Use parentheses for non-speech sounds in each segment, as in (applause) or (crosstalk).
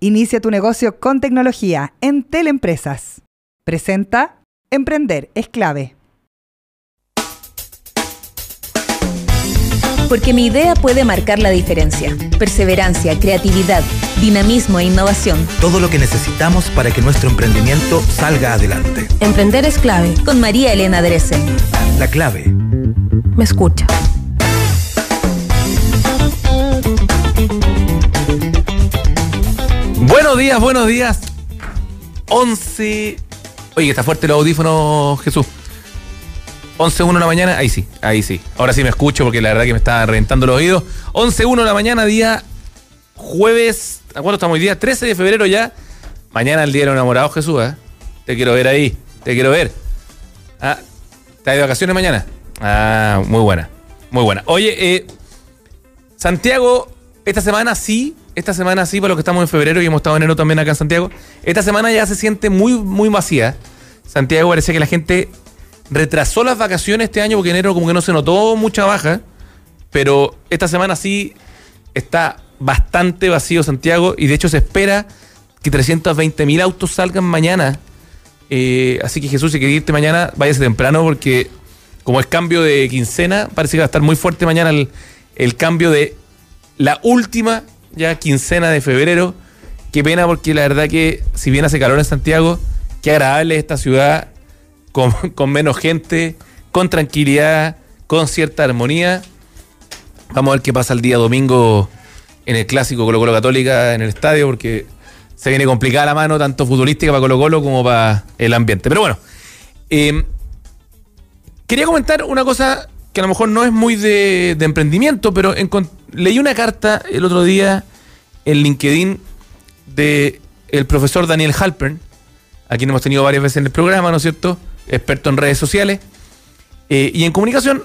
Inicia tu negocio con tecnología en Teleempresas. Presenta Emprender es clave. Porque mi idea puede marcar la diferencia. Perseverancia, creatividad, dinamismo e innovación. Todo lo que necesitamos para que nuestro emprendimiento salga adelante. Emprender es clave. Con María Elena Dresen. La clave. Me escucha. Buenos días, buenos días. 11. Oye, está fuerte el audífono, Jesús. 11.1 de la mañana, ahí sí, ahí sí. Ahora sí me escucho porque la verdad que me está reventando los oídos. 11.1 de la mañana, día jueves. ¿A cuándo estamos hoy día? 13 de febrero ya. Mañana el día de los enamorados, Jesús, ¿eh? Te quiero ver ahí, te quiero ver. Ah, ¿estás de vacaciones mañana? Ah, muy buena, muy buena. Oye, eh, Santiago, esta semana sí esta semana sí, para los que estamos en febrero y hemos estado en enero también acá en Santiago, esta semana ya se siente muy, muy vacía. Santiago parece que la gente retrasó las vacaciones este año porque enero como que no se notó mucha baja, pero esta semana sí está bastante vacío Santiago y de hecho se espera que 320 mil autos salgan mañana. Eh, así que Jesús, si quieres irte mañana, váyase temprano porque como es cambio de quincena, parece que va a estar muy fuerte mañana el cambio de la última ya quincena de febrero. Qué pena porque la verdad que si bien hace calor en Santiago, qué agradable esta ciudad (laughs) con, menos gente, con tranquilidad, con cierta armonía. Vamos a ver qué pasa el día domingo en el clásico Colo Colo Católica en el estadio porque se viene complicada la mano tanto futbolística para Colo Colo como para el ambiente. Pero bueno, eh, quería comentar una cosa que a lo mejor no es muy de, emprendimiento, pero leí una carta el otro día en LinkedIn de el profesor Daniel Halpern, a quien hemos tenido varias veces en el programa, ¿no es cierto? Experto en redes sociales eh, y en comunicación,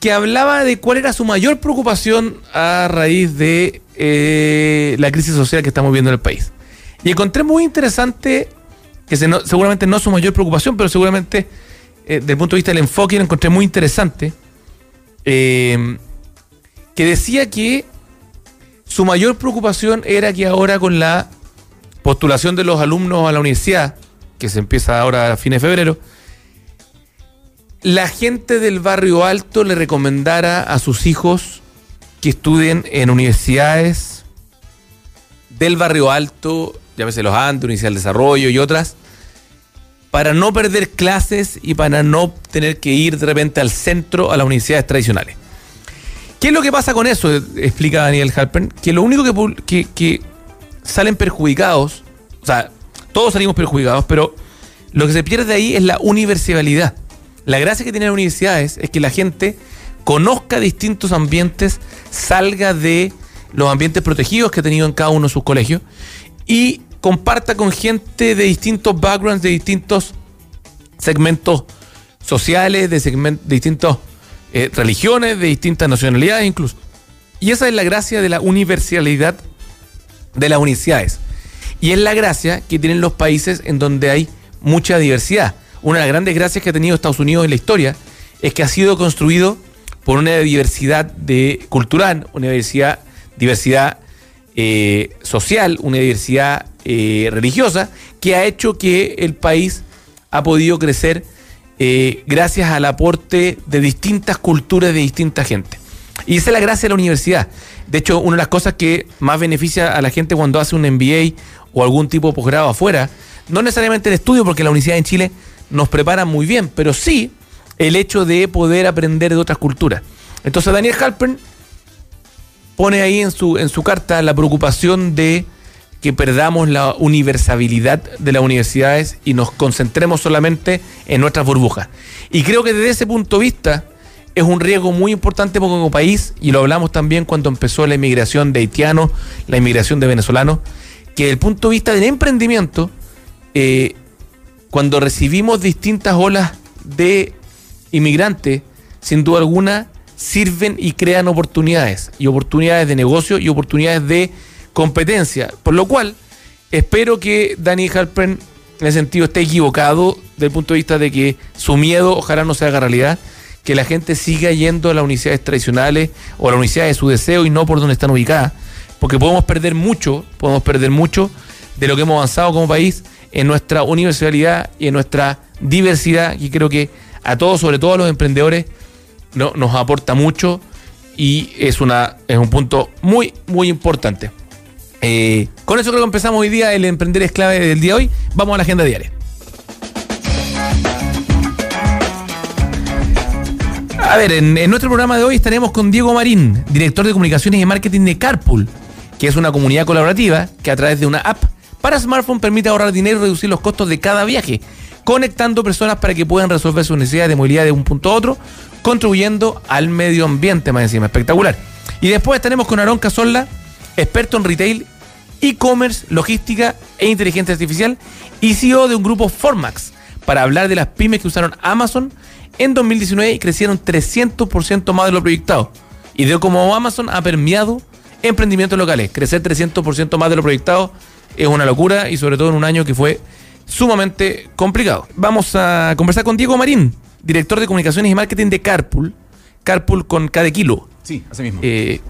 que hablaba de cuál era su mayor preocupación a raíz de eh, la crisis social que estamos viendo en el país. Y encontré muy interesante, que seguramente no es su mayor preocupación, pero seguramente eh, desde punto de vista del enfoque, lo encontré muy interesante, eh, que decía que su mayor preocupación era que ahora con la postulación de los alumnos a la universidad, que se empieza ahora a fines de febrero, la gente del barrio alto le recomendara a sus hijos que estudien en universidades del barrio alto, llámese los Andes, Universidad del Desarrollo y otras, para no perder clases y para no tener que ir de repente al centro a las universidades tradicionales. ¿Qué es lo que pasa con eso? Explica Daniel Halpern, que lo único que, salen perjudicados, o sea, todos salimos perjudicados, pero lo que se pierde ahí es la universalidad. La gracia que tienen las universidades es que la gente conozca distintos ambientes, salga de los ambientes protegidos que ha tenido en cada uno de sus colegios y comparta con gente de distintos backgrounds, de distintos segmentos sociales, de, distintas eh, religiones, de distintas nacionalidades incluso. Y esa es la gracia de la universalidad de las universidades. Y es la gracia que tienen los países en donde hay mucha diversidad. Una de las grandes gracias que ha tenido Estados Unidos en la historia es que ha sido construido por una diversidad cultural, una diversidad, diversidad eh, social, una diversidad eh, religiosa, que ha hecho que el país ha podido crecer eh, gracias al aporte de distintas culturas de distinta gente. Y esa es la gracia de la universidad. De hecho, una de las cosas que más beneficia a la gente cuando hace un MBA o algún tipo de posgrado afuera, no necesariamente el estudio, porque la universidad en Chile nos prepara muy bien, pero sí el hecho de poder aprender de otras culturas. Entonces Daniel Halpern pone ahí en su, en su carta la preocupación de que perdamos la universalidad de las universidades y nos concentremos solamente en nuestras burbujas. Y creo que desde ese punto de vista es un riesgo muy importante como país, y lo hablamos también cuando empezó la inmigración de haitianos, la inmigración de venezolanos, que desde el punto de vista del emprendimiento, eh, cuando recibimos distintas olas de inmigrantes, sin duda alguna, sirven y crean oportunidades, y oportunidades de negocio y oportunidades de competencia. Por lo cual, espero que Danny Halpern en ese sentido esté equivocado desde el punto de vista de que su miedo ojalá no se haga realidad, que la gente siga yendo a las universidades tradicionales o a la universidad de su deseo y no por donde están ubicadas, porque podemos perder mucho, podemos perder mucho de lo que hemos avanzado como país en nuestra universalidad y en nuestra diversidad, y creo que a todos, sobre todo a los emprendedores, no, nos aporta mucho y es, una, es un punto muy, muy importante. Eh, con eso creo que empezamos hoy día, el emprender es clave del día de hoy. Vamos a la agenda diaria. A ver, en, en nuestro programa de hoy estaremos con Diego Marín, director de comunicaciones y marketing de Carpool, que es una comunidad colaborativa que a través de una app para smartphone permite ahorrar dinero y reducir los costos de cada viaje, conectando personas para que puedan resolver sus necesidades de movilidad de un punto a otro, contribuyendo al medio ambiente más encima. Espectacular. Y después estaremos con Aarón Casolla, experto en retail, e-commerce, logística e inteligencia artificial y CEO de un grupo Formax para hablar de las pymes que usaron Amazon en 2019 y crecieron 300% más de lo proyectado. Y de cómo Amazon ha permeado emprendimientos locales. Crecer 300% más de lo proyectado es una locura y sobre todo en un año que fue sumamente complicado. Vamos a conversar con Diego Marín, director de comunicaciones y marketing de Carpool. Carpool con cada kilo. Sí, así mismo. Eh,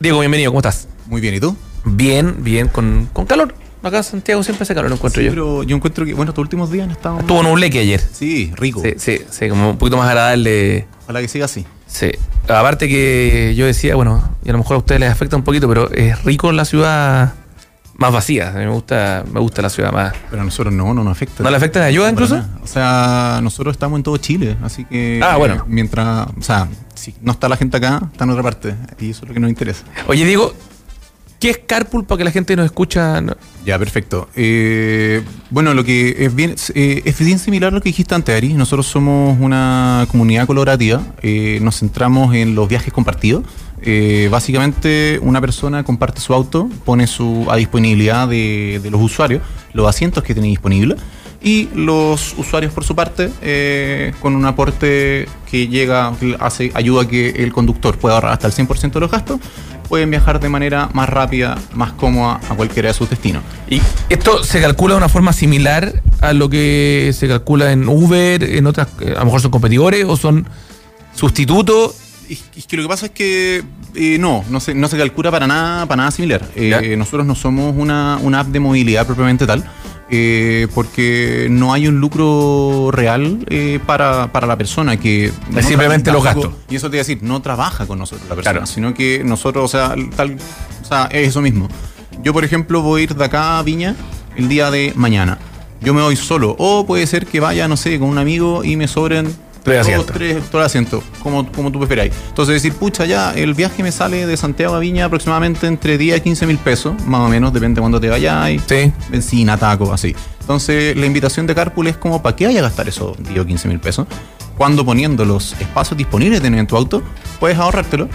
Diego, bienvenido, ¿cómo estás? Muy bien, ¿y tú? Bien, bien, con, con calor. Acá en Santiago siempre hace calor, lo encuentro Sí, yo. pero yo encuentro que, bueno, estos últimos días han estado... Estuvo nubleque ayer. Sí, rico. Sí, sí, sí, como un poquito más agradable. Ojalá que siga así. Sí. Aparte que yo decía, bueno, y a lo mejor a ustedes les afecta un poquito, pero es rico la ciudad más vacía. A mí me gusta, me gusta la ciudad más. Pero a nosotros no, no nos afecta. ¿No le afecta la ayuda incluso? O sea, nosotros estamos en todo Chile, así que... Ah, bueno. eh, mientras... O sea, si no está la gente acá, está en otra parte. Y eso es lo que nos interesa. Oye, Diego, ¿qué es Carpool para que la gente nos escucha? No- Ya, perfecto. Eh, bueno, lo que es bien, eh, es bien similar a lo que dijiste antes, Ari. Nosotros somos una comunidad colaborativa. eh, nos centramos en los viajes compartidos. Eh, básicamente, una persona comparte su auto, pone su, a disponibilidad de, los usuarios los asientos que tiene disponibles y los usuarios, por su parte, eh, con un aporte que llega, hace, ayuda a que el conductor pueda ahorrar hasta el 100% de los gastos, pueden viajar de manera más rápida, más cómoda a cualquiera de sus destinos. Y esto se calcula de una forma similar a lo que se calcula en Uber, en otras, eh, a lo mejor son competidores o son sustitutos. Es, es que lo que pasa es que eh, no, no se, no se calcula para nada, para nada similar. Eh, nosotros no somos una, una app de movilidad propiamente tal, eh, porque no hay un lucro real eh, para, para la persona que... no simplemente los gastos. Y eso te iba a decir, no trabaja con nosotros la persona, Claro. sino que nosotros, o sea, tal, o sea, es eso mismo. Yo, por ejemplo, voy a ir de acá a Viña el día de mañana. Yo me voy solo. O puede ser que vaya, no sé, con un amigo y me sobren Tres dos, asientos. tres, tres asientos, como, como tú preferáis. Entonces decir, pucha, ya, el viaje me sale de Santiago a Viña aproximadamente entre 10 y 15 mil pesos, más o menos, depende de cuándo te vayáis. Sí. Benzina, taco, así. Entonces, la invitación de Carpool es como, ¿para qué vaya a gastar esos 10 o 15 mil pesos? Cuando poniendo los espacios disponibles en tu auto, puedes ahorrártelo.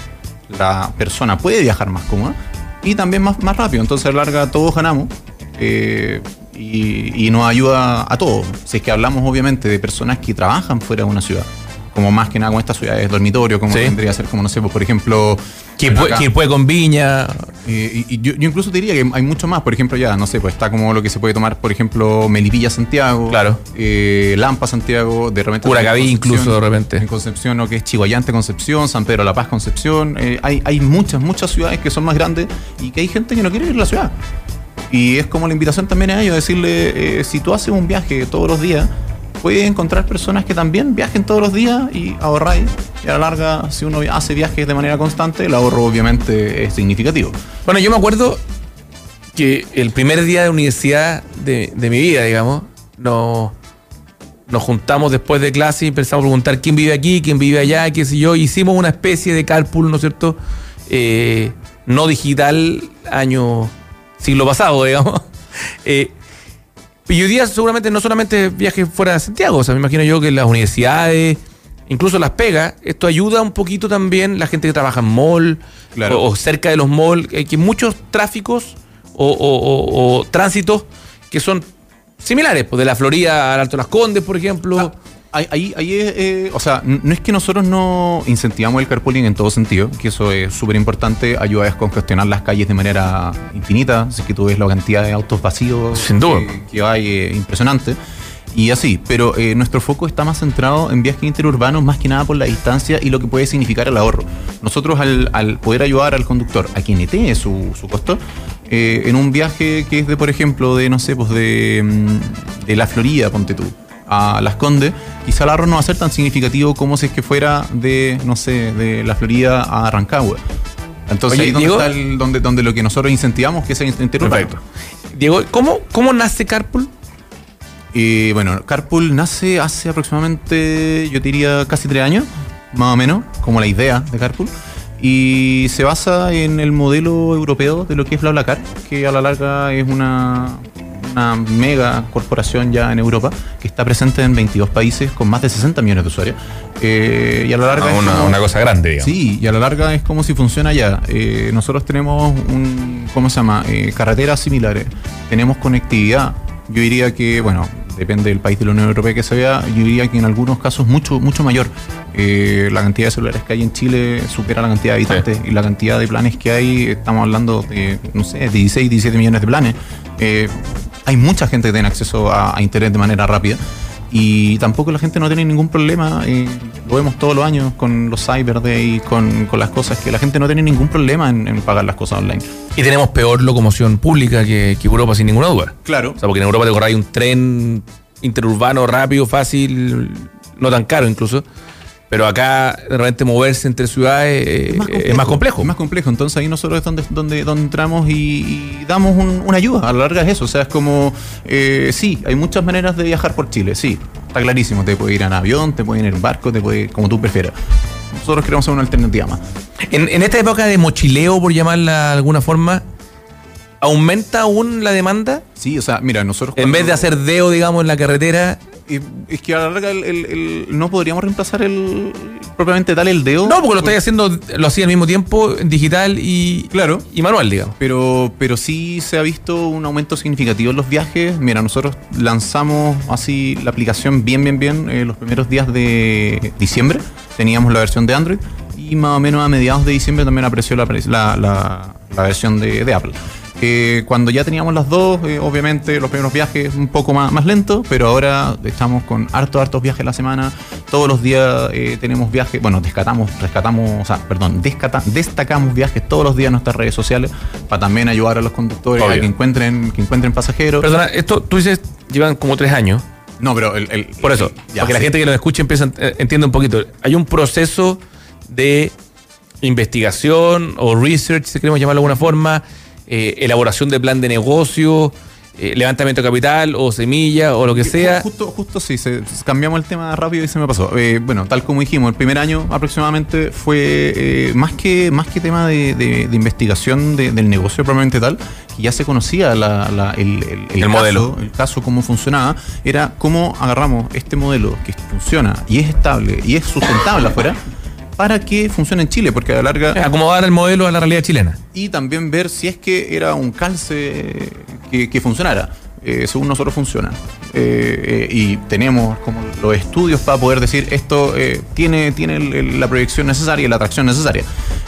La persona puede viajar más cómoda y también más, más rápido. Entonces, a la larga, todos ganamos. eh, y, y nos ayuda a todos. Si es que hablamos, obviamente, de personas que trabajan fuera de una ciudad. Como más que nada con estas ciudades dormitorio, como Sí. tendría que ser, como no sé, pues, por ejemplo. ¿Quién bueno, puede, con Viña? eh, y, y yo, yo incluso te diría que hay mucho más. Por ejemplo, ya, no sé, pues está como lo que se puede tomar, por ejemplo, Melipilla Santiago. Claro. eh, Lampa Santiago, de repente. Curacaví incluso, de repente. En Concepción, lo que es Chihuayante Concepción, San Pedro La Paz Concepción. eh, hay, hay muchas, muchas ciudades que son más grandes y que hay gente que no quiere ir a la ciudad. Y es como la invitación también a ellos, decirle, eh, si tú haces un viaje todos los días, puedes encontrar personas que también viajen todos los días y ahorráis. Y a la larga, si uno hace viajes de manera constante, el ahorro obviamente es significativo. Bueno, yo me acuerdo que el primer día de universidad de, de mi vida, digamos, nos, nos juntamos después de clase y empezamos a preguntar quién vive aquí, quién vive allá, qué sé yo. Hicimos una especie de carpool, ¿no es cierto? Eh, no digital, año siglo pasado, (laughs) digamos. Eh, y hoy día seguramente no solamente viajes fuera de Santiago, o sea, me imagino yo que las universidades, incluso las pegas, esto ayuda un poquito también la gente que trabaja en mall Claro. o, o cerca de los malls, que hay muchos tráficos o, o- tránsitos que son similares, pues de la Florida al Alto de las Condes, por ejemplo. Ah, Ahí, ahí, es, eh, o sea, no es que nosotros no incentivamos el carpooling en todo sentido, que eso es súper importante, ayuda a descongestionar las calles de manera infinita, así que tú ves la cantidad de autos vacíos Sin duda. que, que hay, eh, impresionante. Y así, pero eh, nuestro foco está más centrado en viajes interurbanos, más que nada por la distancia y lo que puede significar el ahorro. Nosotros al, al poder ayudar al conductor a quien netee su, su costo, eh, en un viaje que es de, por ejemplo, de, no sé, pues de, mm, de la Florida, ponte tú, a Las Condes, quizá el ahorro no va a ser tan significativo como si es que fuera de, no sé, de la Florida a Rancagua. Entonces Oye, ahí donde Diego- está el- donde, donde lo que nosotros incentivamos que sea interurbano. Perfecto. Diego, ¿cómo, cómo nace Carpool? Y bueno, Carpool nace hace aproximadamente, yo diría, casi tres años, más o menos, como la idea de Carpool. Y se basa en el modelo europeo de lo que es BlaBlaCar, que a la larga es una, una mega corporación ya en Europa, que está presente en 22 países con más de 60 millones de usuarios. Eh, y a la larga Ah, una, como- una cosa grande, digamos. Sí, y a la larga es como si funciona ya. Eh, nosotros tenemos un, ¿cómo se llama? Eh, carreteras similares, tenemos conectividad. Yo diría que, bueno, depende del país de la Unión Europea que se vea, yo diría que en algunos casos mucho, mucho mayor. Eh, la cantidad de celulares que hay en Chile supera la cantidad de habitantes y la cantidad de planes que hay, estamos hablando de, no sé, 16, 17 millones de planes. Eh, hay mucha gente que tiene acceso a, a Internet de manera rápida. Y tampoco la gente no tiene ningún problema, eh, lo vemos todos los años con los Cyber Day, con, con las cosas, que la gente no tiene ningún problema en, en pagar las cosas online. Y tenemos peor locomoción pública que, que Europa, sin ninguna duda. Claro. O sea, porque en Europa te corráis un tren interurbano rápido, fácil, no tan caro incluso. Pero acá, de repente, moverse entre ciudades eh, es más complejo. Es más complejo. Entonces ahí nosotros es donde, donde, donde entramos y, y damos un- una ayuda. A la larga es eso. O sea, es como, eh, sí, hay muchas maneras de viajar por Chile. Sí, está clarísimo. Te puede ir en avión, te puede ir en barco, te puede como tú prefieras. Nosotros queremos ser una alternativa más. En, en esta época de mochileo, por llamarla de alguna forma, ¿aumenta aún la demanda? Sí, o sea, mira, nosotros... En vez de hacer deo, digamos, en la carretera. Eh, Es que a la larga el- el- el- no podríamos reemplazar el propiamente tal el dedo. No, porque lo estáis haciendo, lo hacía al mismo tiempo, digital y, Claro. y manual, digamos. Pero, pero sí se ha visto un aumento significativo en los viajes. Mira, nosotros lanzamos así la aplicación bien, bien, bien eh, los primeros días de diciembre. Teníamos la versión de Android y más o menos a mediados de diciembre también apareció la, la, la- la versión de, de Apple. Eh, cuando ya teníamos las dos, eh, obviamente los primeros viajes un poco más, más lentos, pero ahora estamos con hartos, hartos viajes a la semana. Todos los días eh, tenemos viajes, bueno, descatamos, rescatamos, o sea, perdón, descata- destacamos viajes todos los días en nuestras redes sociales para también ayudar a los conductores Obvio. a que encuentren, que encuentren pasajeros. Perdona, esto tú dices, llevan como tres años. no, pero el, el- Por eso, ya, para que la gente que lo escuche empiece, a- eh, entienda un poquito. Hay un proceso de investigación o research, si queremos llamarlo de alguna forma, eh, elaboración de plan de negocio, eh, levantamiento de capital o semilla o lo que sea. Justo, justo sí, se- cambiamos el tema rápido y se me pasó. Eh, bueno, tal como dijimos, el primer año aproximadamente fue eh, más, que, más que tema de, de- de investigación de- del negocio propiamente tal, que ya se conocía la- la- el, el- el El caso, modelo. el caso, cómo funcionaba, era cómo agarramos este modelo que funciona y es estable y es sustentable afuera para que funcione en Chile, porque a la larga Acomodar el modelo a la realidad chilena. y también ver si es que era un calce que, que funcionara. Eh, según nosotros funciona. Eh, eh, y tenemos como los estudios para poder decir esto tiene, tiene el- el- la proyección necesaria la atracción necesaria.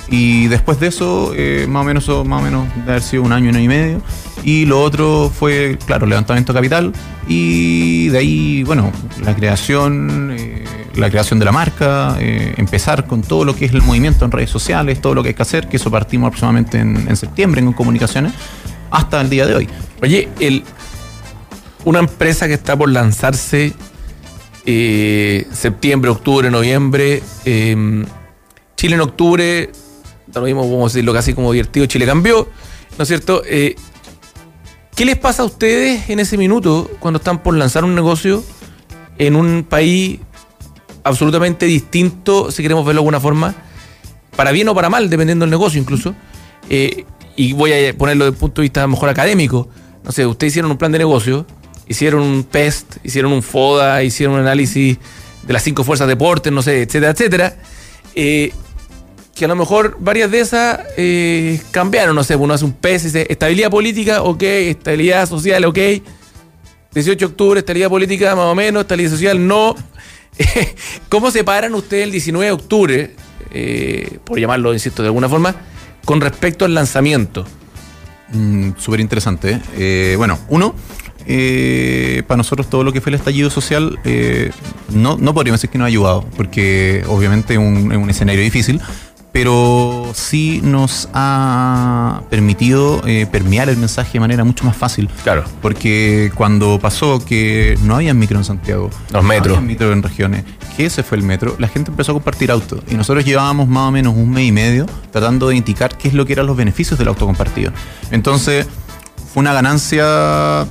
Y después de eso, más o menos más o menos de haber sido un año, año y medio. Y lo otro fue, claro, levantamiento de capital. Y de ahí, bueno, la creación, la creación de la marca, eh, empezar con todo lo que es el movimiento en redes sociales, todo lo que hay que hacer, que eso partimos aproximadamente en, septiembre en comunicaciones, hasta el día de hoy. Oye, el, una empresa que está por lanzarse eh, septiembre, octubre, noviembre, eh, Chile en octubre, lo mismo, vamos a decirlo casi como divertido, Chile cambió, ¿no es cierto? Eh, ¿Qué les pasa a ustedes en ese minuto cuando están por lanzar un negocio en un país absolutamente distinto, si queremos verlo de alguna forma, para bien o para mal, dependiendo del negocio incluso? Eh, y voy a ponerlo desde el punto de vista mejor académico. No sé, ustedes hicieron un plan de negocio, hicieron un PEST, hicieron un FODA, hicieron un análisis de las cinco fuerzas de deportes, no sé, etcétera, etcétera. Eh, que a lo mejor varias de esas eh, cambiaron, no sé, uno hace un PES dice estabilidad política, ok, estabilidad social, ok. 18 de octubre, estabilidad política más o menos, estabilidad social no. (laughs) ¿Cómo separan ustedes el 19 de octubre, eh, por llamarlo, insisto, de alguna forma, con respecto al lanzamiento? Mm, Súper interesante. Eh, bueno, uno, eh, para nosotros todo lo que fue el estallido social, eh, no, no podríamos decir que nos ha ayudado, porque obviamente es un, un escenario difícil, pero sí nos ha permitido eh, permear el mensaje de manera mucho más fácil. Claro. Porque cuando pasó que no había micro en Santiago, Los metros. no había micro en regiones, que ese fue el metro, la gente empezó a compartir auto. Y nosotros llevábamos más o menos un mes y medio tratando de indicar qué es lo que eran los beneficios del auto compartido. Entonces, fue una ganancia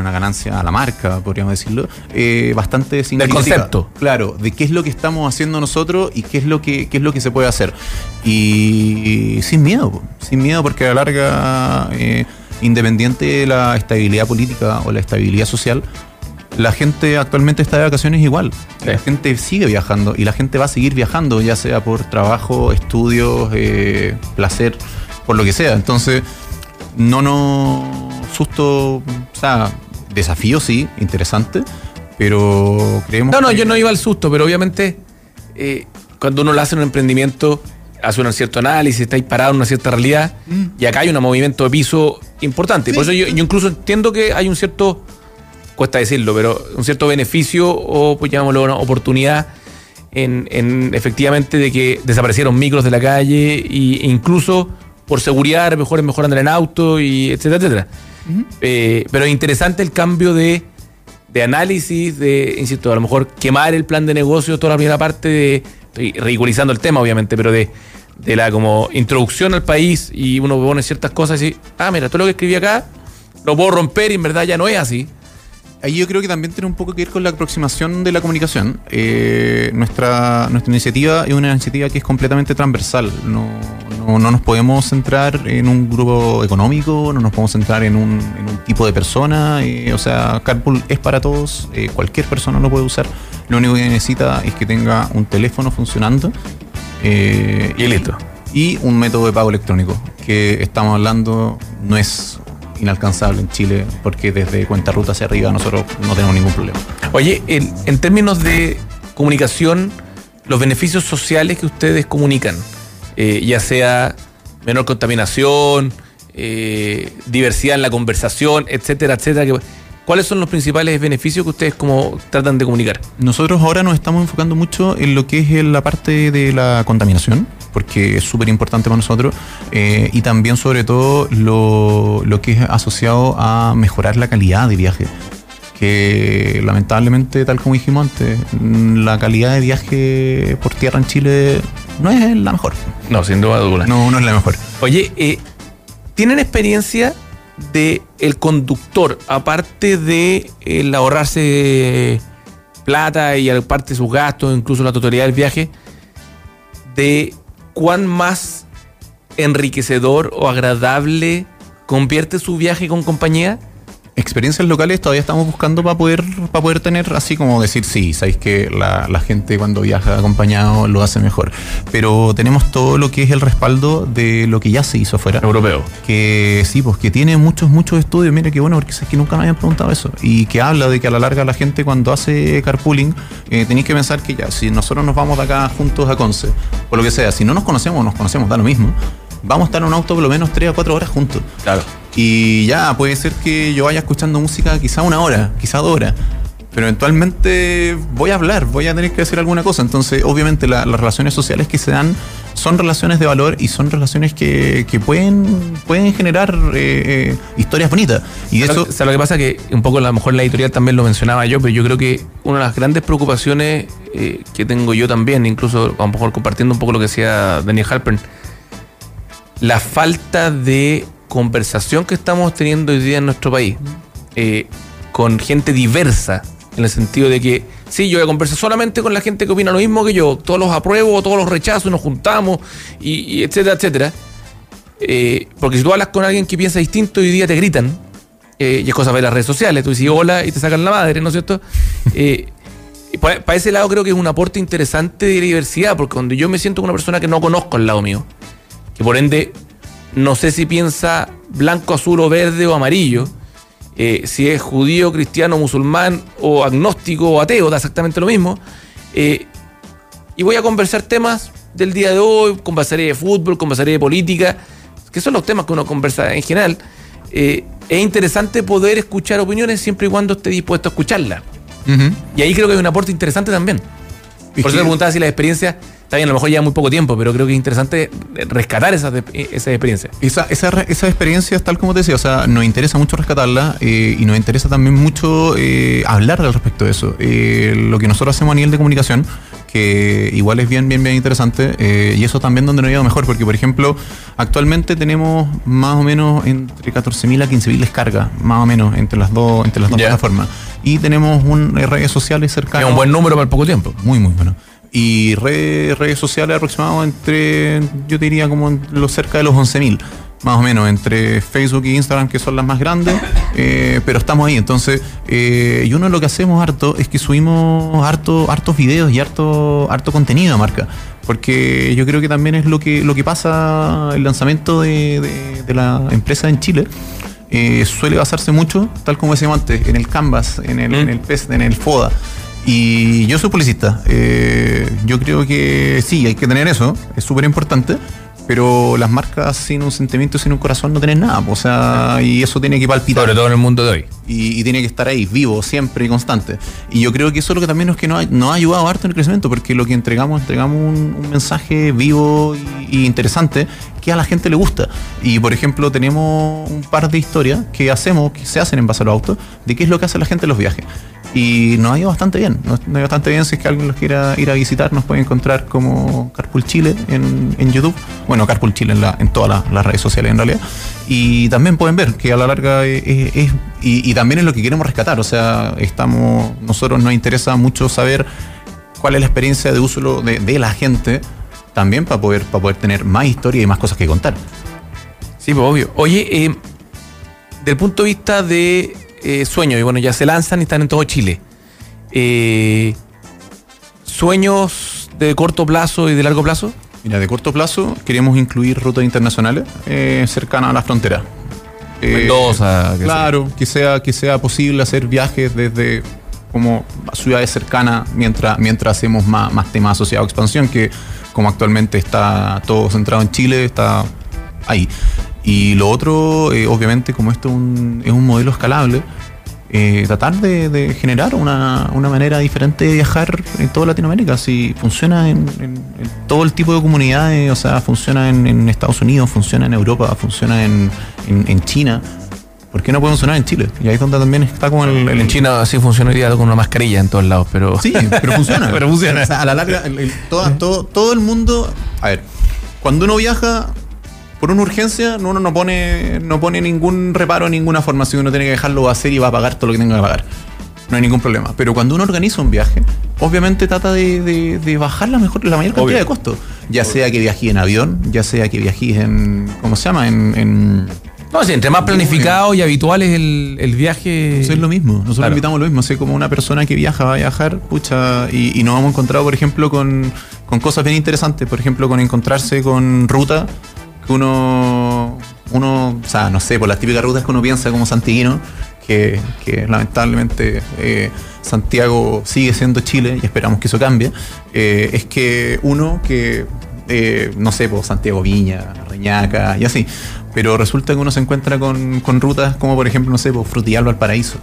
una ganancia a la marca, podríamos decirlo, eh, bastante significativa. concepto. Claro, de qué es lo que estamos haciendo nosotros y qué es lo que, qué es lo que se puede hacer. Y sin miedo, sin miedo porque a la larga, eh, independiente de la estabilidad política o la estabilidad social, la gente actualmente está de vacaciones igual. Sí. La gente sigue viajando y la gente va a seguir viajando, ya sea por trabajo, estudios, eh, placer, por lo que sea. Entonces, no nos susto, o sea, desafío sí, interesante, pero creemos No, no, que- yo no iba al susto, pero obviamente eh, cuando uno lo hace en un emprendimiento, hace un cierto análisis, está ahí parado en una cierta realidad, y acá hay un movimiento de piso importante. Por eso yo, yo incluso entiendo que hay un cierto, cuesta decirlo, pero un cierto beneficio o, pues llamémoslo, una oportunidad en, en efectivamente de que desaparecieron micros de la calle y, e incluso por seguridad, mejor es mejor andar en auto y etcétera, etcétera. Eh, pero es interesante el cambio de, de análisis, de, insisto, a lo mejor quemar el plan de negocio, toda la primera parte de, estoy ridiculizando el tema, obviamente, pero de, de la como introducción al país y uno pone ciertas cosas y dice, ah, mira, todo lo que escribí acá lo puedo romper y en verdad ya no es así. Ahí yo creo que también tiene un poco que ver con la aproximación de la comunicación. Eh, nuestra, nuestra iniciativa es una iniciativa que es completamente transversal. No, no, no nos podemos centrar en un grupo económico, no nos podemos centrar en un, en un tipo de persona. eh, o sea, Carpool es para todos, eh, cualquier persona lo puede usar. Lo único que necesita es que tenga un teléfono funcionando. eh, Y listo. y un método de pago electrónico que estamos hablando no es inalcanzable en Chile porque desde cuenta ruta hacia arriba nosotros no tenemos ningún problema. Oye, en, en términos de comunicación, los beneficios sociales que ustedes comunican, eh, ya sea menor contaminación, eh, diversidad en la conversación, etcétera, etcétera, que- ¿cuáles son los principales beneficios que ustedes como tratan de comunicar? Nosotros ahora nos estamos enfocando mucho en lo que es la parte de la contaminación, porque es súper importante para nosotros, eh, y también sobre todo lo, lo que es asociado a mejorar la calidad de viaje. Que lamentablemente, tal como dijimos antes, mm, la calidad de viaje por tierra en Chile no es la mejor. No, sin duda alguna. No, no es la mejor. Oye, eh, ¿tienen experiencia de el conductor, aparte de el ahorrarse plata y aparte de sus gastos, incluso la totalidad del viaje, de cuán más enriquecedor o agradable convierte su viaje con compañía? Experiencias locales todavía estamos buscando para poder, para poder tener, así como decir, sí, sabéis que la, la gente cuando viaja acompañado lo hace mejor. Pero tenemos todo lo que es el respaldo de lo que ya se hizo afuera. Europeo. Que sí, pues que tiene muchos, muchos estudios. Mira qué bueno, porque es que nunca me habían preguntado eso. Y que habla de que a la larga la gente cuando hace carpooling, eh, tenéis que pensar que ya, si nosotros nos vamos de acá juntos a Conce, por lo que sea, si no nos conocemos, nos conocemos, da lo mismo. Vamos a estar en un auto por lo menos 3 a 4 horas juntos. Claro. Y ya, puede ser que yo vaya escuchando música quizá una hora, quizá dos horas. Pero eventualmente voy a hablar, voy a tener que decir alguna cosa. Entonces, obviamente, la- las relaciones sociales que se dan son relaciones de valor y son relaciones que, que pueden, pueden generar eh, eh, historias bonitas. Y Eso, eso, o sea, lo que pasa que un poco a lo mejor en la editorial también lo mencionaba yo, pero yo creo que una de las grandes preocupaciones eh, que tengo yo también, incluso a lo mejor compartiendo un poco lo que decía Daniel Halpern, la falta de conversación que estamos teniendo hoy día en nuestro país eh, con gente diversa, en el sentido de que, sí, yo voy a conversar solamente con la gente que opina lo mismo que yo, todos los apruebo, todos los rechazo, nos juntamos, y, y etcétera, etcétera. Eh, porque si tú hablas con alguien que piensa distinto, hoy día te gritan, eh, y es cosa de las redes sociales, tú dices hola y te sacan la madre, ¿no es cierto? (laughs) Para ese lado creo que es un aporte interesante de diversidad, porque cuando yo me siento con una persona que no conozco al lado mío, que por ende no sé si piensa blanco, azul o verde o amarillo, eh, si es judío, cristiano, musulmán o agnóstico o ateo, da exactamente lo mismo. eh, y voy a conversar temas del día de hoy, conversaré de fútbol, conversaré de política, que son los temas que uno conversa en general. eh, es interesante poder escuchar opiniones siempre y cuando esté dispuesto a escucharlas. Y ahí creo que hay un aporte interesante también. Por eso te preguntaba si la experiencia, está bien, a lo mejor lleva muy poco tiempo, pero creo que es interesante rescatar esas, de- esas experiencias. Esa, esa, esa experiencia, tal como te decía, o sea, nos interesa mucho rescatarla eh, y nos interesa también mucho eh, hablar al respecto de eso. Eh, lo que nosotros hacemos a nivel de comunicación, que igual es bien, bien, bien interesante, eh, y eso también donde nos ha ido mejor, porque por ejemplo, actualmente tenemos más o menos entre 14.000 a 15.000 descargas, más o menos, entre las dos, entre las dos plataformas. Y tenemos un, eh, redes sociales Es cercanas. un buen número para el poco tiempo. Muy, muy bueno. Y redes, redes sociales aproximados entre, yo diría como lo cerca de los 11.000, más o menos, entre Facebook e Instagram, que son las más grandes, (laughs) eh, pero estamos ahí. Entonces, eh, y uno de lo que hacemos harto es que subimos harto, hartos videos y harto, harto contenido a marca. Porque yo creo que también es lo que, lo que pasa el lanzamiento de, de- de la empresa en Chile. eh, suele basarse mucho, tal como decíamos antes, en el Canvas, en el, Mm. en el PES, en el FODA. Y yo soy publicista. Eh, yo creo que sí, hay que tener eso, es súper importante. Pero las marcas sin un sentimiento, sin un corazón, no tienen nada. O sea, y eso tiene que palpitar Sobre todo en el mundo de hoy. y, y tiene que estar ahí, vivo, siempre y constante. Y yo creo que eso es lo que también nos, que nos, ha, nos ha ayudado harto en el crecimiento, porque lo que entregamos, entregamos un, un mensaje vivo y, y interesante que a la gente le gusta. Y por ejemplo, tenemos un par de historias que hacemos, que se hacen en base a los autos, de qué es lo que hace la gente en los viajes. Y nos ha ido bastante bien. Nos, ha ido bastante bien. Si es que alguien los quiera ir a visitar, nos puede encontrar como Carpool Chile en, en YouTube. Bueno, Carpool Chile en, todas las, redes sociales en realidad. Y también pueden ver que a la larga es, es- es- y, también es lo que queremos rescatar. O sea, estamos, nosotros nos interesa mucho saber cuál es la experiencia de uso de la gente también para poder, para poder tener más historia y más cosas que contar. Sí, pues obvio. Oye, eh, del punto de vista de eh, sueños, y bueno, ya se lanzan y están en todo Chile. Eh, ¿Sueños de corto plazo y de largo plazo? Mira, de corto plazo queremos incluir rutas internacionales eh, cercanas a la frontera. Eh, Mendoza, yo. Claro, que sea, que sea posible hacer viajes desde como a ciudades cercanas mientras, mientras hacemos más, más temas asociados a expansión, que como actualmente está todo centrado en Chile, está ahí. Y lo otro, eh, obviamente, como esto es un, es un modelo escalable, eh, tratar de, de generar una, una manera diferente de viajar en toda Latinoamérica. Si funciona en, en- en todo el tipo de comunidades, o sea, funciona en, en Estados Unidos, funciona en Europa, funciona en, China. ¿Por qué no puede funcionar en Chile? Y ahí es donde también está como el, el- En China sí funcionaría con una mascarilla en todos lados, pero. Sí, pero funciona. (laughs) Pero funciona. O sea, a la larga, el- el- toda- todo, todo el mundo. A ver, cuando uno viaja por una urgencia, uno no pone, no pone ningún reparo en ninguna forma. Si uno tiene que dejarlo hacer y va a pagar todo lo que tenga que pagar. No hay ningún problema. Pero cuando uno organiza un viaje, obviamente trata de, de- de bajar la, mejor, la mayor cantidad Obvio. de costos. Ya sea que viajes en avión, ya sea que viajes en. ¿Cómo se llama? En. en No, sí, entre más planificado y habitual es el, el viaje. Eso es lo mismo. Nosotros Claro. invitamos lo mismo. Así como una persona que viaja va a viajar, pucha, y, y nos hemos encontrado, por ejemplo, con, con cosas bien interesantes. Por ejemplo, con encontrarse con ruta que uno, uno, o sea, no sé, por las típicas rutas que uno piensa como santiguino, que, que lamentablemente eh, Santiago sigue siendo Chile y esperamos que eso cambie. eh, es que uno que, eh, no sé, por Santiago Viña, Reñaca y así. Pero resulta que uno se encuentra con, con rutas como, por ejemplo, no sé, por Frutillar al Paraíso.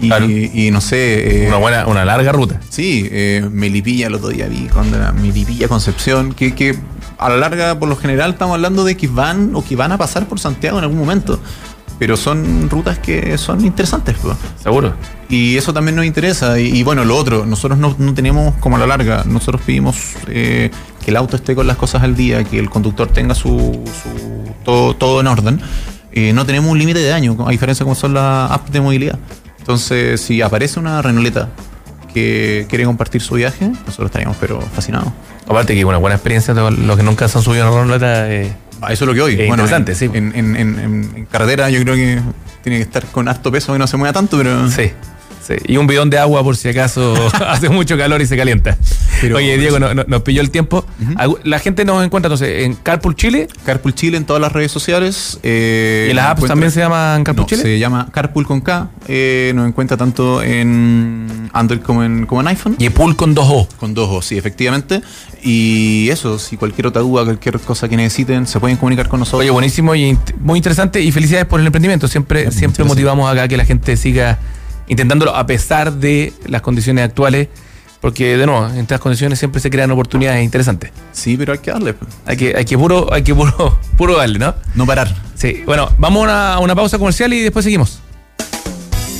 Y, Claro. y no sé. eh, Una buena, una larga ruta. Sí, eh, Melipilla el otro día vi cuando era Melipilla Concepción, que, que a la larga, por lo general, estamos hablando de que van o que van a pasar por Santiago en algún momento. Pero son rutas que son interesantes, pues. Seguro. Y eso también nos interesa. Y, y bueno, lo otro, nosotros no, no tenemos como a la larga, nosotros pedimos eh, que el auto esté con las cosas al día, que el conductor tenga su, su- todo, todo en orden. Eh, no tenemos un límite de año, a diferencia como son las apps de movilidad. Entonces, si aparece una renoleta que quiere compartir su viaje, nosotros estaríamos pero fascinados. Aparte que una buena experiencia, los que nunca se han subido a una ronda eh, Ah, eso es lo que hoy. Es interesante, en, sí. En- en carretera yo creo que tiene que estar con harto peso que no se mueva tanto, pero... Sí, Sí, y un bidón de agua por si acaso (laughs) hace mucho calor y se calienta. Pero- Oye, Diego, no- no- nos pilló el tiempo. La gente nos encuentra entonces en Carpool Chile Carpool Chile en todas las redes sociales. eh, y las apps encuentra- también se llaman Carpool No, Chile. se llama Carpool con K. eh, nos encuentra tanto en Android como en, como en iPhone. Y Pool con dos O. Con dos O, sí, efectivamente. Y eso, si cualquier otra duda, cualquier cosa que necesiten, se pueden comunicar con nosotros. Oye, buenísimo y muy interesante y felicidades por el emprendimiento. Siempre, siempre motivamos acá que la gente siga intentándolo a pesar de las condiciones actuales, porque de nuevo, en estas condiciones siempre se crean oportunidades interesantes. Sí, pero hay que darle. pues. Hay que, hay que puro, hay que puro, (laughs) puro darle, ¿no? No parar. Sí, bueno, vamos a una, a una pausa comercial y después seguimos.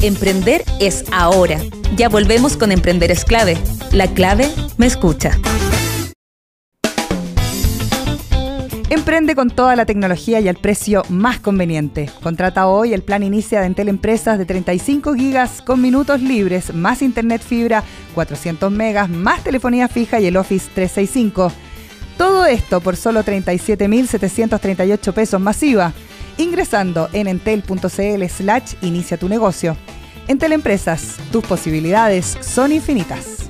Emprender es ahora. Ya volvemos con Emprender es clave. La clave me escucha. Emprende con toda la tecnología y al precio más conveniente. Contrata hoy el plan Inicia de Entel Empresas de 35 gigas con minutos libres, más internet fibra, 400 megas, más telefonía fija y el Office 365. Todo esto por solo 37.738 pesos masiva, ingresando en entel.cl slash inicia tu negocio. Entel Empresas, tus posibilidades son infinitas.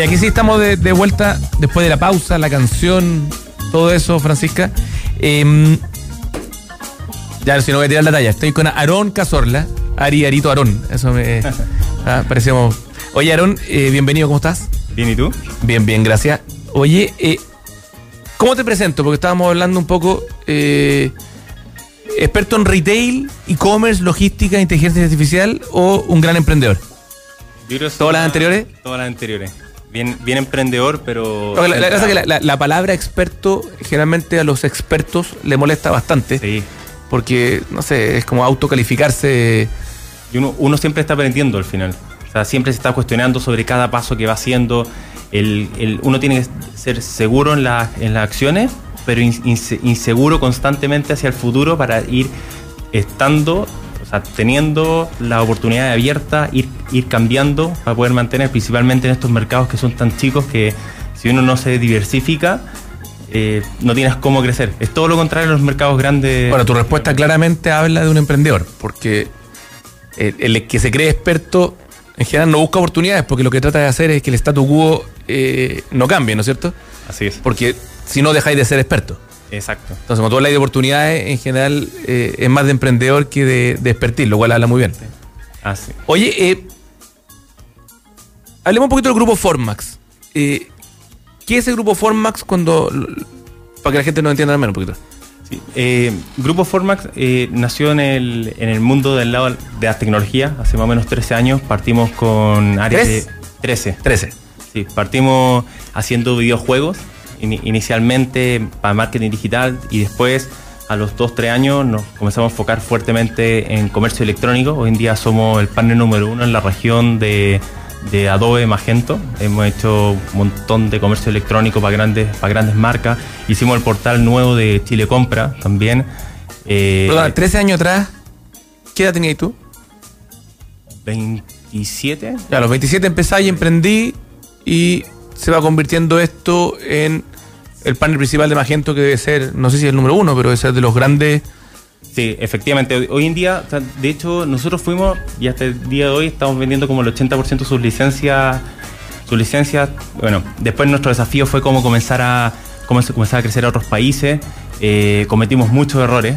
Y aquí sí estamos de, de vuelta después de la pausa, la canción, todo eso, Francisca. Em, ya, si no voy a tirar la talla, estoy con Aarón Cazorla, Ari Arito Aarón. Eso me (laughs) ah, parecemos. Oye, Aarón, eh, bienvenido, ¿cómo estás? Bien, ¿y tú? Bien, bien, gracias. Oye, eh, ¿cómo te presento? Porque estábamos hablando un poco. eh, ¿Experto en retail, e-commerce, logística, inteligencia artificial o un gran emprendedor? Yo creo ¿Todas las anteriores? Todas las anteriores. Bien, bien emprendedor, pero. La, la- la- la- la- la palabra experto generalmente a los expertos le molesta bastante. Sí. Porque, no sé, es como autocalificarse. Y uno, uno siempre está aprendiendo al final. O sea, siempre se está cuestionando sobre cada paso que va haciendo. El, el- uno tiene que ser seguro en, en las acciones, pero in- inse- inseguro constantemente hacia el futuro para ir estando, sea, teniendo la oportunidad abierta, ir, ir cambiando para poder mantener, principalmente en estos mercados que son tan chicos que si uno no se diversifica, eh, no tienes cómo crecer. Es todo lo contrario a los mercados grandes. Bueno, tu respuesta claramente habla de un emprendedor, porque el, el que se cree experto en general no busca oportunidades, porque lo que trata de hacer es que el statu quo eh, no cambie, ¿no es cierto? Así es. Porque si no dejáis de ser experto. Exacto. Entonces, cuando tú hablas de oportunidades, en general eh, es más de emprendedor que de, de expertise, lo cual habla muy bien. Así. Oye, eh, hablemos un poquito del grupo Formax. Eh, ¿Qué es el grupo Formax cuando... Para que la gente nos entienda al menos un poquito. Sí. Eh, Grupo Formax eh, nació en el, en el mundo del lado de las tecnologías hace más o menos 13 años. Partimos con áreas ¿Tres? de 13. 13. Sí, partimos haciendo videojuegos ini- inicialmente para marketing digital y después a los 2-3 años nos comenzamos a enfocar fuertemente en comercio electrónico. Hoy en día somos el partner número uno en la región de, de Adobe Magento. Hemos hecho un montón de comercio electrónico para grandes, para grandes marcas. Hicimos el portal nuevo de Chile Compra también. Eh, Perdona, 13 años atrás, ¿qué edad tenías tú? 27. Ya, a los 27 empecé y emprendí y se va convirtiendo esto en el panel principal de Magento que debe ser, no sé si es el número uno, pero debe ser de los grandes. Sí, efectivamente. Hoy- en día, de hecho, nosotros fuimos y hasta el día de hoy estamos vendiendo como el 80% de sus licencias. Sus licencias, bueno, después nuestro desafío fue cómo comenzar a, cómo comenzar a crecer a otros países. Eh, cometimos muchos errores,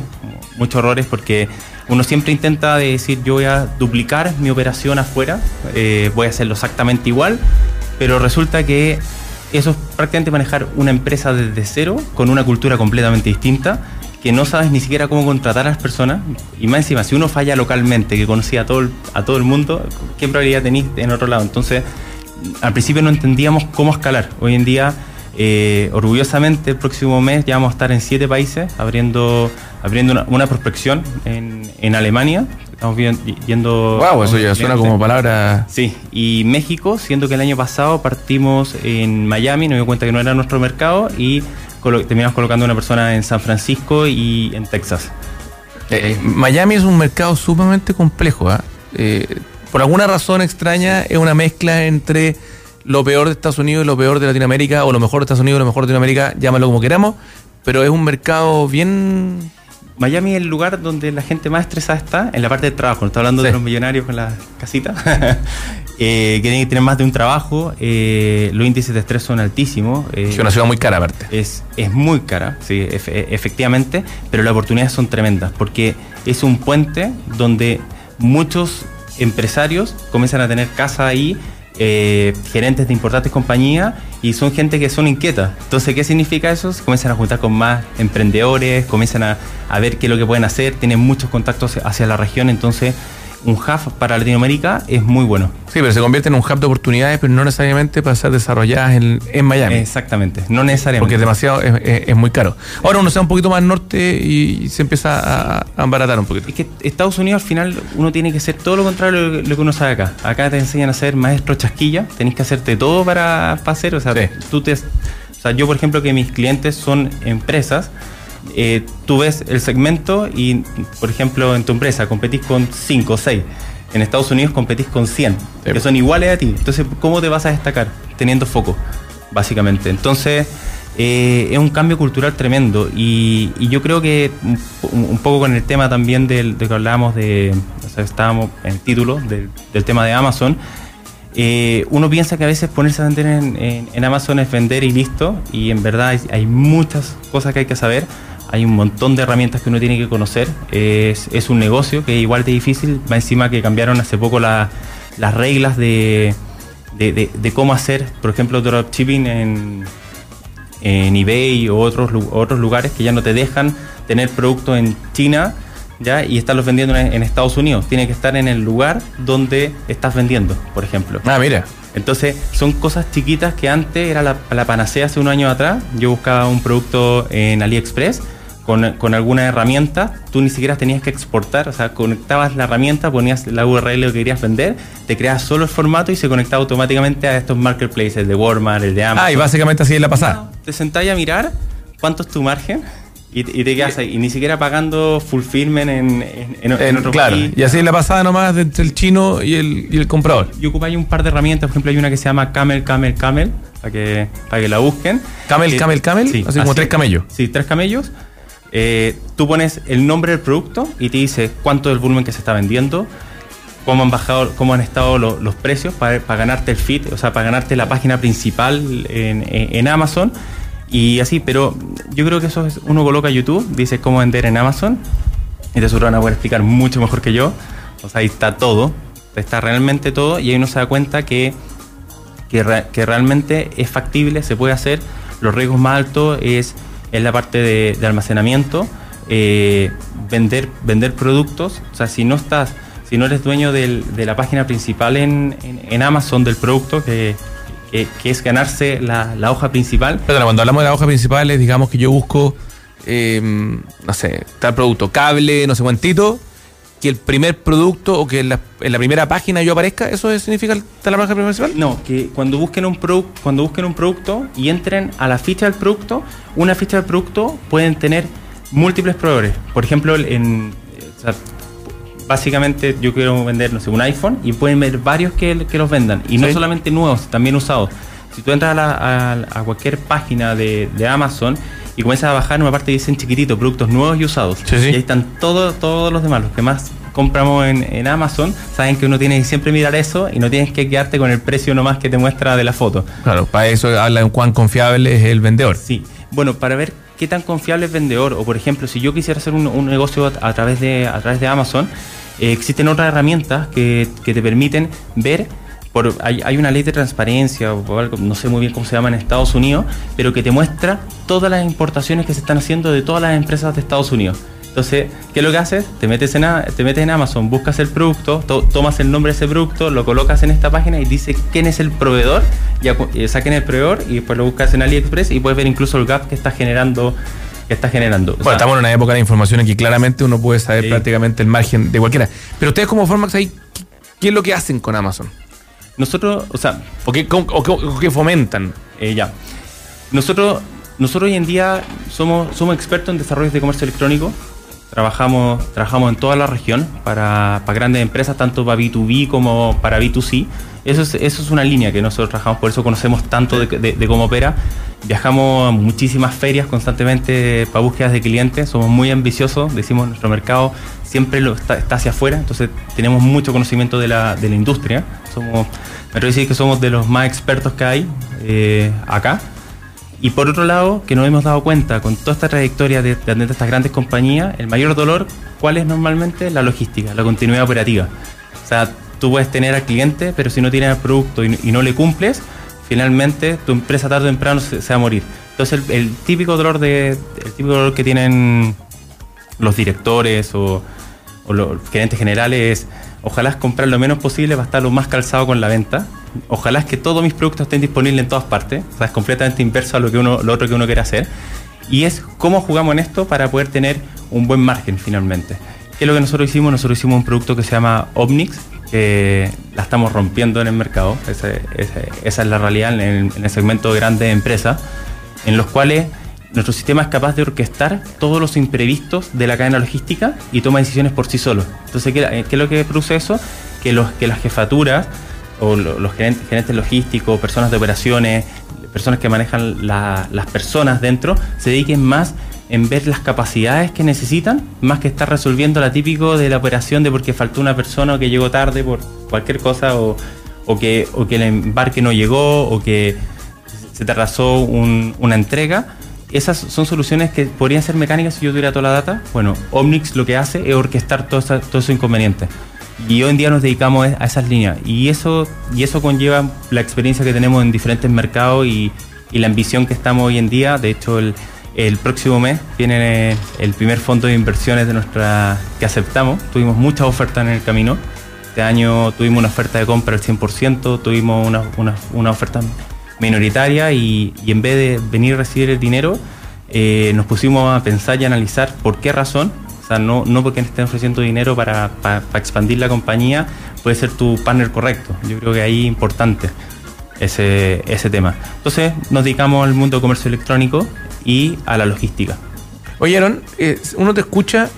muchos errores porque uno siempre intenta de decir yo voy a duplicar mi operación afuera, eh, voy a hacerlo exactamente igual, pero resulta que eso es prácticamente manejar una empresa desde cero con una cultura completamente distinta que no sabes ni siquiera cómo contratar a las personas. Y más encima si uno falla localmente que conocía a todo el, a todo el mundo qué probabilidad tenéis en otro lado entonces al principio no entendíamos cómo escalar. Hoy en día eh, orgullosamente el próximo mes ya vamos a estar en siete países abriendo abriendo una, una prospección en, en Alemania estamos vi- yendo Wow, eso ya suena como palabra. Sí, y México, siendo que el año pasado partimos en Miami, nos dio cuenta que no era nuestro mercado y colo- terminamos colocando una persona en San Francisco y en Texas. Eh, Miami es un mercado sumamente complejo. ¿ah? Eh, por alguna razón extraña, es una mezcla entre lo peor de Estados Unidos y lo peor de Latinoamérica, o lo mejor de Estados Unidos y lo mejor de Latinoamérica, llámalo como queramos, pero es un mercado bien... Miami es el lugar donde la gente más estresada está en la parte de trabajo. No está hablando Sí. de los millonarios con la casita. (laughs) eh, que tienen que tener más de un trabajo. eh, los índices de estrés son altísimos. eh, Es una ciudad muy cara aparte. es, es muy cara, sí, ef- efectivamente, pero las oportunidades son tremendas porque es un puente donde muchos empresarios comienzan a tener casa ahí, eh, gerentes de importantes compañías y son gente que son inquietas. Entonces, ¿qué significa eso? Comienzan a juntar con más emprendedores, comienzan a, a ver qué es lo que pueden hacer, tienen muchos contactos hacia la región, entonces un hub para Latinoamérica es muy bueno. Sí, pero se convierte en un hub de oportunidades, pero no necesariamente para ser desarrolladas en, en Miami. Exactamente, no necesariamente. Porque es demasiado, es, es- es muy caro. Ahora uno se va un poquito más norte y, se empieza a, a embaratar un poquito. Es que Estados Unidos al final uno tiene que hacer todo lo contrario de lo que uno sabe acá. Acá te enseñan a ser maestro chasquilla, tenés que hacerte todo para, para hacer. O sea, Sí. tú te, o sea, yo por ejemplo que mis clientes son empresas, eh, tú ves el segmento y por ejemplo en tu empresa competís con 5 o 6. En Estados Unidos competís con 100, Sí. que son iguales a ti. Entonces, ¿cómo te vas a destacar? Teniendo foco, básicamente. Entonces, eh, es un cambio cultural tremendo y, y yo creo que un, un poco con el tema también del, de que hablábamos de, o sea, estábamos en el título del, del tema de Amazon, eh, uno piensa que a veces ponerse a vender en, en- en Amazon es vender y listo, y en verdad hay, hay muchas cosas que hay que saber, hay un montón de herramientas que uno tiene que conocer, es, un negocio que igual de difícil, va encima que cambiaron hace poco la- las reglas de, cómo hacer, por ejemplo, dropshipping en, eBay o otros, otros lugares que ya no te dejan tener productos en China ya y estarlos vendiendo en, en Estados Unidos. Tiene que estar en el lugar donde estás vendiendo, por ejemplo. Ah, mira. Entonces, son cosas chiquitas que antes era la, la panacea hace un año atrás. Yo buscaba un producto en AliExpress con, con alguna herramienta. Tú ni siquiera tenías que exportar, o sea, conectabas la herramienta, ponías la URL que querías vender, te creabas solo el formato y se conectaba automáticamente a estos marketplaces, el de Walmart, el de Amazon. Ah, y básicamente así es la pasada. Te sentás a mirar cuánto es tu margen y, y te quedas ahí. Y ni siquiera pagando fulfillment en, en, en- en En- otro claro, país. y así es la pasada nomás entre el chino y el, y el comprador. Y ocupáis un par de herramientas, por ejemplo, hay una que se llama Camel, Camel, Camel, para que, para que la busquen. Camel, Que- camel, camel, así como tres camellos. Sí, tres camellos. Eh, tú pones el nombre del producto y te dice cuánto es el volumen que se está vendiendo, cómo han bajado, cómo han estado lo- los precios para, para ganarte el feed, o sea, para ganarte la página principal en, en- en Amazon. Y así, pero yo creo que eso es, uno coloca YouTube, dice cómo vender en Amazon, y de seguro van a poder explicar mucho mejor que yo. O sea, ahí está todo, está realmente todo, y ahí uno se da cuenta que, que, que realmente es factible, se puede hacer. Los riesgos más altos es en la parte de, almacenamiento, eh, vender, vender productos. O sea, si no estás, si no eres dueño del- de la página principal en- en Amazon del producto, que, que- que es ganarse la, la hoja principal, Perdona, cuando hablamos de la hoja principal, es, digamos que yo busco, eh, no sé, tal producto, cable, no sé cuántito, que el primer producto o que en la, en la primera página yo aparezca, ¿eso es- significa la hoja principal? No, que cuando busquen un produ- cuando busquen un producto y entren a la ficha del producto, una ficha del producto pueden tener múltiples proveedores. Por ejemplo, en o sea, básicamente yo quiero vender, no sé, un iPhone y pueden ver varios que, que los vendan. Y no Sí. solamente nuevos, también usados. Si tú entras a, la- a- a cualquier página de, de Amazon y comienzas a bajar, en una parte dicen chiquitito, productos nuevos y usados. Sí, sí. Y ahí están todos, todos los demás, los que más compramos en, en Amazon, saben que uno tiene que siempre mirar eso y no tienes que quedarte con el precio nomás que te muestra de la foto. Claro, para eso habla de cuán confiable es el vendedor. Sí, bueno, para ver tan confiable es vendedor, o por ejemplo, si yo quisiera hacer un, negocio a, a través de, a través de Amazon, eh, existen otras herramientas que, que te permiten ver, por, hay, hay una ley de transparencia, o algo, no sé muy bien cómo se llama en Estados Unidos, pero que te muestra todas las importaciones que se están haciendo de todas las empresas de Estados Unidos. Entonces, ¿qué es lo que haces? Te metes en, te metes en Amazon, buscas el producto, to- tomas el nombre de ese producto, lo colocas en esta página y dice quién es el proveedor, ya eh, saquen el proveedor y después lo buscas en AliExpress y puedes ver incluso el gap que está generando. Que está generando. O Bueno, sea, estamos en una época de información en que claramente uno puede saber Sí. prácticamente el margen de cualquiera. Pero ustedes como Formax ahí, ¿qué, qué es lo que hacen con Amazon? nosotros, o sea, ¿O qué, cómo- o qué- o qué fomentan? Eh, ya. Nosotros, nosotros hoy en día somos, somos expertos en desarrollos de comercio electrónico. Trabajamos, trabajamos en toda la región para, para grandes empresas, tanto para B2B como para B2C. Eso es, eso es una línea que nosotros trabajamos, por eso conocemos tanto de, de- de cómo opera. Viajamos a muchísimas ferias constantemente para búsquedas de clientes, somos muy ambiciosos, decimos nuestro mercado siempre lo está, está hacia afuera, entonces tenemos mucho conocimiento de la, de la industria. Somos, me atrevo a decir que somos de los más expertos que hay eh, acá. Y por otro lado, que nos hemos dado cuenta con toda esta trayectoria de, de estas grandes compañías, el mayor dolor, ¿cuál es normalmente? La logística, la continuidad operativa. O sea, tú puedes tener al cliente, pero si no tienes el producto y, no le cumples, finalmente tu empresa tarde o temprano se, va a morir. Entonces, el, típico dolor de, el típico dolor que tienen los directores o, los gerentes generales es ojalá comprar lo menos posible para estar lo más calzado con la venta. Ojalá es que todos mis productos estén disponibles en todas partes. O sea, es completamente inverso a lo, que uno, lo otro que uno quiere hacer. Y es cómo jugamos en esto para poder tener un buen margen finalmente. ¿Qué es lo que nosotros hicimos? Nosotros hicimos un producto que se llama Omnix, que la estamos rompiendo en el mercado. Esa es la realidad en el, en el segmento de grandes empresas, en los cuales nuestro sistema es capaz de orquestar todos los imprevistos de la cadena logística y toma decisiones por sí solo. Entonces, ¿qué, es lo que produce eso? Que las jefaturas o lo- los gerentes, gerentes logísticos, personas de operaciones, personas que manejan la- las personas dentro, se dediquen más en ver las capacidades que necesitan, más que estar resolviendo la típico de la operación de porque faltó una persona o que llegó tarde por cualquier cosa o, que, que el embarque no llegó o que se te arrasó un- una entrega. Esas son soluciones que podrían ser mecánicas si yo tuviera toda la data. Bueno, Omnix lo que hace es orquestar todos todos esos inconvenientes. Y hoy en día nos dedicamos a esas líneas. Y eso, y eso conlleva la experiencia que tenemos en diferentes mercados y, la ambición que estamos hoy en día. De hecho, el, el próximo mes viene el primer fondo de inversiones de nuestra que aceptamos. Tuvimos muchas ofertas en el camino. Este año tuvimos una oferta de compra al 100%, tuvimos una, una, una oferta minoritaria y, y en vez de venir a recibir el dinero, eh, nos pusimos a pensar y analizar por qué razón. O sea, no, no porque estén ofreciendo dinero para, para- para expandir la compañía, puede ser tu partner correcto. Yo creo que ahí es importante ese, ese tema. Entonces, nos dedicamos al mundo de comercio electrónico y a la logística. Oye, Aaron, eh, uno te escucha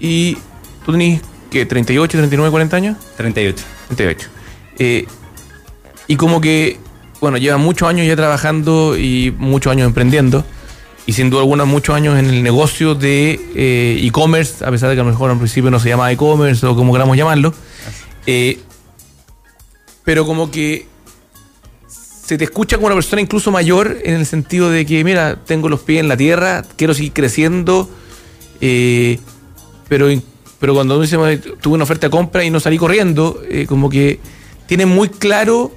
y tú tenés, ¿qué? ¿38, 39, 40 años? 38. 38. Eh, y como que, bueno, lleva muchos años ya trabajando y muchos años emprendiendo. Y sin duda alguna muchos años en el negocio de eh, e-commerce, a pesar de que a lo mejor al principio no se llamaba e-commerce o como queramos llamarlo. Eh, pero como que se te escucha como una persona incluso mayor en el sentido de que, mira, tengo los pies en la tierra, quiero seguir creciendo, eh, pero, pero cuando tuve una oferta de compra y no salí corriendo, eh, como que tienen muy claro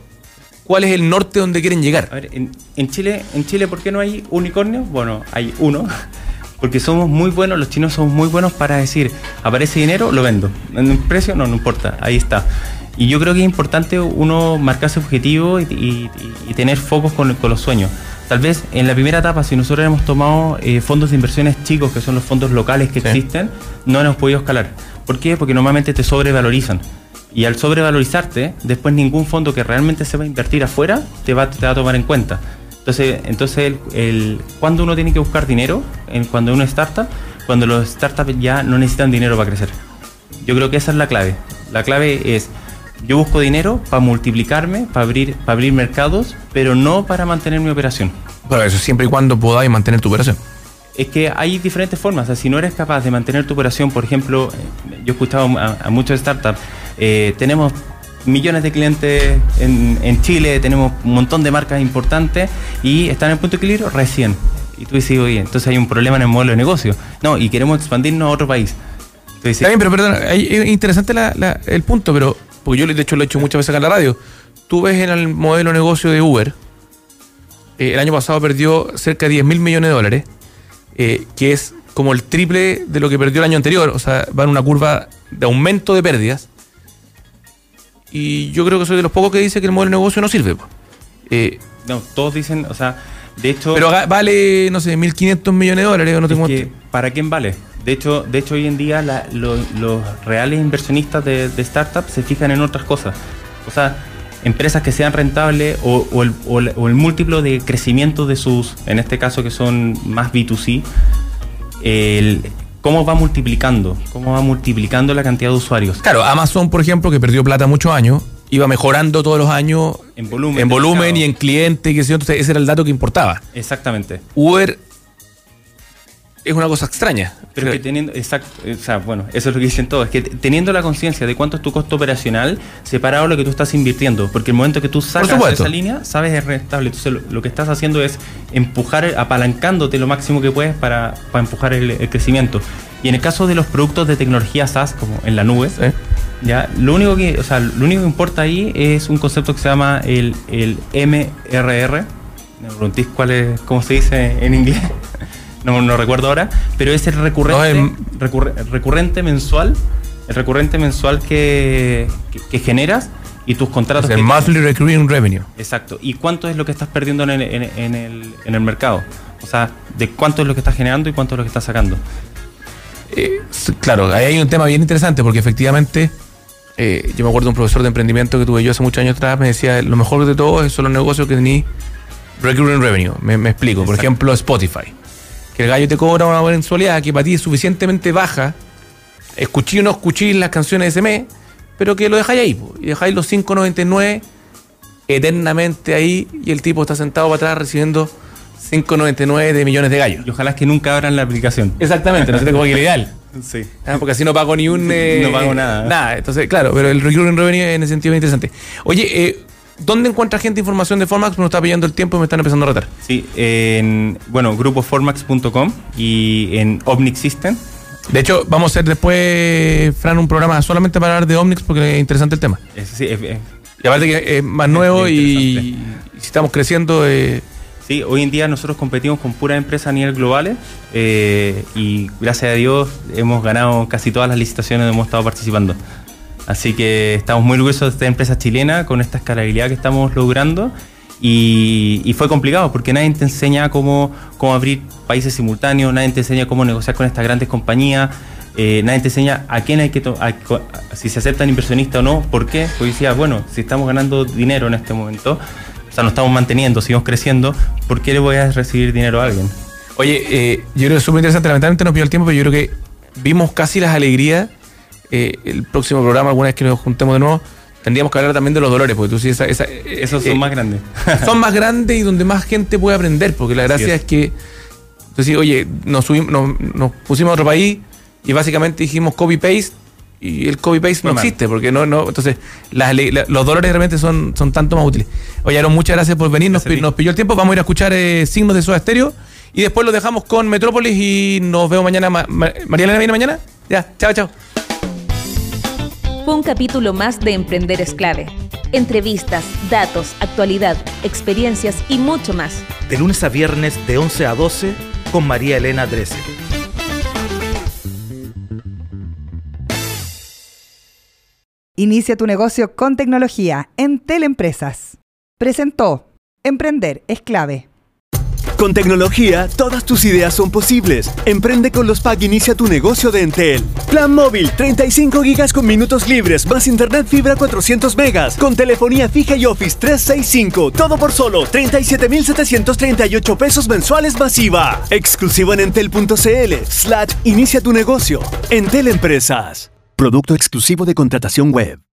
cuál es el norte donde quieren A llegar. ver, en, en Chile, en Chile, ¿por qué no hay unicornio? Bueno, hay uno. (laughs) Porque somos muy buenos, los chinos somos muy buenos para decir, aparece dinero, lo vendo. En un precio, no, no importa, ahí está. Y yo creo que es importante uno marcarse objetivo y, y- y tener focos con, con los sueños. Tal vez en la primera etapa, si nosotros hemos tomado eh, fondos de inversiones chicos, que son los fondos locales que Sí. existen, no hemos podido escalar. ¿Por qué? Porque normalmente te sobrevalorizan. Y al sobrevalorizarte, después ningún fondo que realmente se va a invertir afuera te va, te va a tomar en cuenta. Entonces, entonces el, el- ¿cuándo uno tiene que buscar dinero? En, cuando uno es startup, cuando los startups ya no necesitan dinero para crecer. Yo creo que esa es la clave. La clave es, yo busco dinero para multiplicarme, para abrir, para abrir mercados, pero no para mantener mi operación. Pero eso siempre y cuando podáis mantener tu operación. Es que hay diferentes formas. O sea, si no eres capaz de mantener tu operación, por ejemplo, eh, yo he escuchado a, a muchos startups, eh, tenemos millones de clientes en, en Chile, tenemos un montón de marcas importantes y están en punto de equilibrio recién. Y tú dices, oye, entonces hay un problema en el modelo de negocio. No, y queremos expandirnos a otro país. Está bien, pero perdón, es interesante la- la- el punto, pero porque yo de hecho lo he hecho muchas veces acá en la radio. Tú ves en el modelo de negocio de Uber, eh, el año pasado perdió cerca de 10 mil millones de dólares, eh, que es como el triple de lo que perdió el año anterior, o sea, va en una curva de aumento de pérdidas. Y yo creo que soy de los pocos que dice que el modelo de negocio no sirve. Eh, no, todos dicen, o sea, de hecho... pero vale, no sé, 1.500 millones de dólares, no tengo que, ¿Para quién vale? De hecho, de hecho hoy en día la- los reales inversionistas de, de startups se fijan en otras cosas. O sea, empresas que sean rentables o, o el, o el- o el múltiplo de crecimiento de sus, en este caso que son más B2C, el- cómo va multiplicando, cómo va multiplicando la cantidad de usuarios. Claro, Amazon, por ejemplo, que perdió plata muchos años, iba mejorando todos los años En volumen en volumen mercado. y en cliente, que sé yo, entonces ese era el dato que importaba. Exactamente. Uber es una cosa extraña. Pero que teniendo, exacto, o sea, bueno, eso es lo que dicen todos, es que teniendo la conciencia de cuánto es tu costo operacional, separado lo que tú estás invirtiendo, porque el momento que tú sacas esa línea, sabes es rentable. Entonces lo, lo que estás haciendo es empujar, apalancándote lo máximo que puedes para, para empujar el, el crecimiento. Y en el caso de los productos de tecnología SaaS, como en la nube, ya, lo único que, o sea, lo único que importa ahí es un concepto que se llama el, el MRR. Me preguntéis cuál es, cómo se dice en inglés. No, no recuerdo ahora, pero es el recurrente, No, es- recurre- recurrente mensual, el recurrente mensual que, que, que generas y tus contratos. Es el monthly recurring revenue. Exacto. ¿Y cuánto es lo que estás perdiendo en el, en, en el, en el mercado? O sea, de cuánto es lo que estás generando y cuánto es lo que estás sacando. Eh, claro, ahí hay un tema bien interesante porque efectivamente, eh, yo me acuerdo de un profesor de emprendimiento que tuve yo hace muchos años atrás, me decía, lo mejor de todo son los negocios que tenéis recurring revenue. Me, me explico. Por ejemplo, Spotify. Que el gallo te cobra una mensualidad que para ti es suficientemente baja. Escuché o no escuché las canciones de ese mes, pero que lo dejáis ahí. po, y dejáis los 5.99 eternamente ahí y el tipo está sentado para atrás recibiendo 5.99 de millones de gallos. Y ojalá es que nunca abran la aplicación. Exactamente, no sé como que lo ideal. (laughs) Sí. Ah, porque así no pago ni un. eh, (laughs) No pago nada. Nada, entonces, claro, pero el recurring revenue en ese sentido es interesante. Oye, eh, ¿dónde encuentra gente información de Formax? Me está pillando el tiempo y me están empezando a retar. Sí, en, bueno, grupoformax.com y en Omnix System. De hecho, vamos a hacer después, Fran, un programa solamente para hablar de Omnix porque es interesante el tema. Es- sí, es- es- Y aparte que es más nuevo y si estamos creciendo. eh, sí, hoy en día nosotros competimos con puras empresas a nivel global eh, y gracias a Dios hemos ganado casi todas las licitaciones donde hemos estado participando. Así que estamos muy orgullosos de esta empresa chilena con esta escalabilidad que estamos logrando. Y, fue complicado porque nadie te enseña cómo, cómo abrir países simultáneos, nadie te enseña cómo negociar con estas grandes compañías, eh, nadie te enseña a quién hay que a- a- si se aceptan inversionistas o no, por qué. Porque decía, bueno, si estamos ganando dinero en este momento, o sea, nos estamos manteniendo, seguimos creciendo, ¿por qué le voy a recibir dinero a alguien? Oye, eh, yo creo que es súper interesante. Lamentablemente nos pidió el tiempo, pero yo creo que vimos casi las alegrías. Eh, el próximo programa, alguna vez que nos juntemos de nuevo, tendríamos que hablar también de los dolores, porque tú sí, esa, esa- Esos eh, son más grandes. (laughs) son más grandes y donde más gente puede aprender, porque la gracia es. es. que, entonces, oye, nos, subimos, nos, nos pusimos a otro país y básicamente dijimos copy-paste y el copy-paste no existe, porque no, no, entonces las la- los dolores realmente son, son tanto más útiles. Oye, Aaron, muchas gracias por venir, nos, nos pilló el tiempo, vamos a ir a escuchar eh, signos de Soda Stereo y después lo dejamos con Metrópolis y nos vemos mañana. Ma- Ma- ¿María Elena viene mañana? Ya, chao, chao. Fue un capítulo más de Emprender es clave. Entrevistas, datos, actualidad, experiencias y mucho más. De lunes a viernes de 11 a 12 con María Elena Dressel. Inicia tu negocio con tecnología en Teleempresas. Presentó Emprender es clave. Con tecnología, todas tus ideas son posibles. Emprende con los PAC Inicia tu negocio de Entel. Plan móvil, 35 gigas con minutos libres, más internet fibra 400 megas, con telefonía fija y Office 365. Todo por solo 37,738 pesos mensuales masiva. Exclusivo en entel.cl. Slash Inicia tu negocio. Entel Empresas. Producto exclusivo de contratación web.